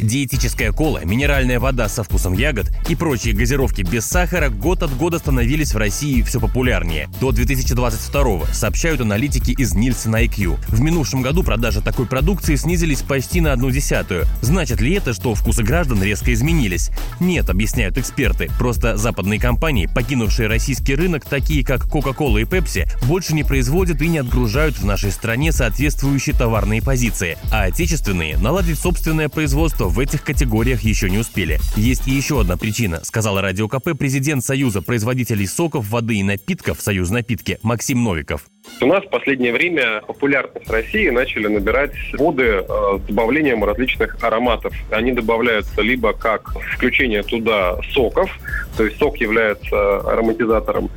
Диетическая кола, минеральная вода со вкусом ягод и прочие газировки без сахара год от года становились в России все популярнее. До 2022 сообщают аналитики из Nielsen IQ. В минувшем году продажи такой продукции снизились почти на одну десятую. Значит ли это, что вкусы граждан резко изменились? Нет, объясняют эксперты. Просто западные компании, покинувшие российский рынок, такие как Coca-Cola и Pepsi, больше не производят и не отгружают в нашей стране соответствующие товарные позиции, а отечественные наладить собственное производство в этих категориях еще не успели. Есть еще одна причина, сказала Радио КП президент Союза производителей соков, воды и напитков «Союз напитки» Максим Новиков. У нас в последнее время популярность России начали набирать воды э, с добавлением различных ароматов. Они добавляются либо как включение туда соков, то есть сок является ароматизатором,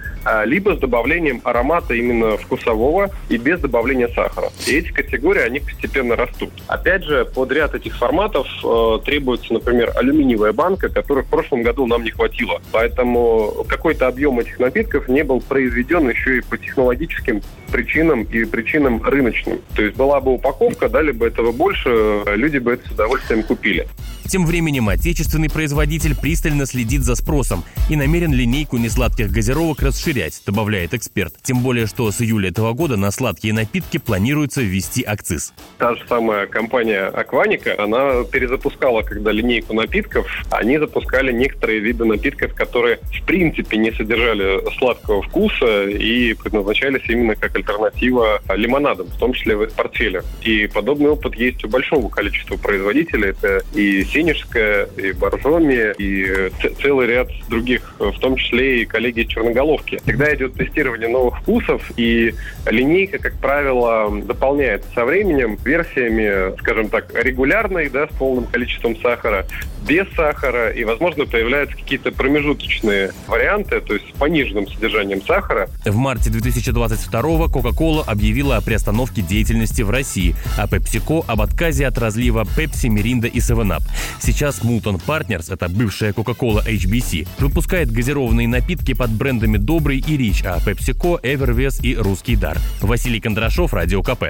либо с добавлением аромата именно вкусового и без добавления сахара. И эти категории, они постепенно растут. Опять же, под ряд этих форматов э, требуется, например, алюминиевая банка, которой в прошлом году нам не хватило. Поэтому какой-то объем этих напитков не был произведен еще и по технологическим причинам и причинам рыночным. То есть была бы упаковка, дали бы этого больше, люди бы это с удовольствием купили. Тем временем отечественный производитель пристально следит за спросом и намерен линейку несладких газировок расширять, добавляет эксперт. Тем более, что с июля этого года на сладкие напитки планируется ввести акциз. Та же самая компания Акваника, она перезапускала, когда линейку напитков, они запускали некоторые виды напитков, которые в принципе не содержали сладкого вкуса и предназначались именно как альтернатива лимонадам, в том числе в их портфелях. И подобный опыт есть у большого количества производителей. Это и Синежская, и Боржоми, и целый ряд других, в том числе и коллеги Черноголовки. Всегда идет тестирование новых вкусов, и линейка, как правило, дополняется со временем версиями, скажем так, регулярной, да, с полным количеством сахара, без сахара, и, возможно, появляются какие-то промежуточные варианты, то есть с пониженным содержанием сахара. В марте 2022 Coca-Cola объявила о приостановке деятельности в России, а PepsiCo об отказе от разлива Pepsi, Mirinda и 7up. Сейчас Moulton Partners, это бывшая Coca-Cola HBC, выпускает газированные напитки под брендами Добрый и Рич, а PepsiCo, Evervest и Русский Дар. Василий Кондрашов, Радио КП.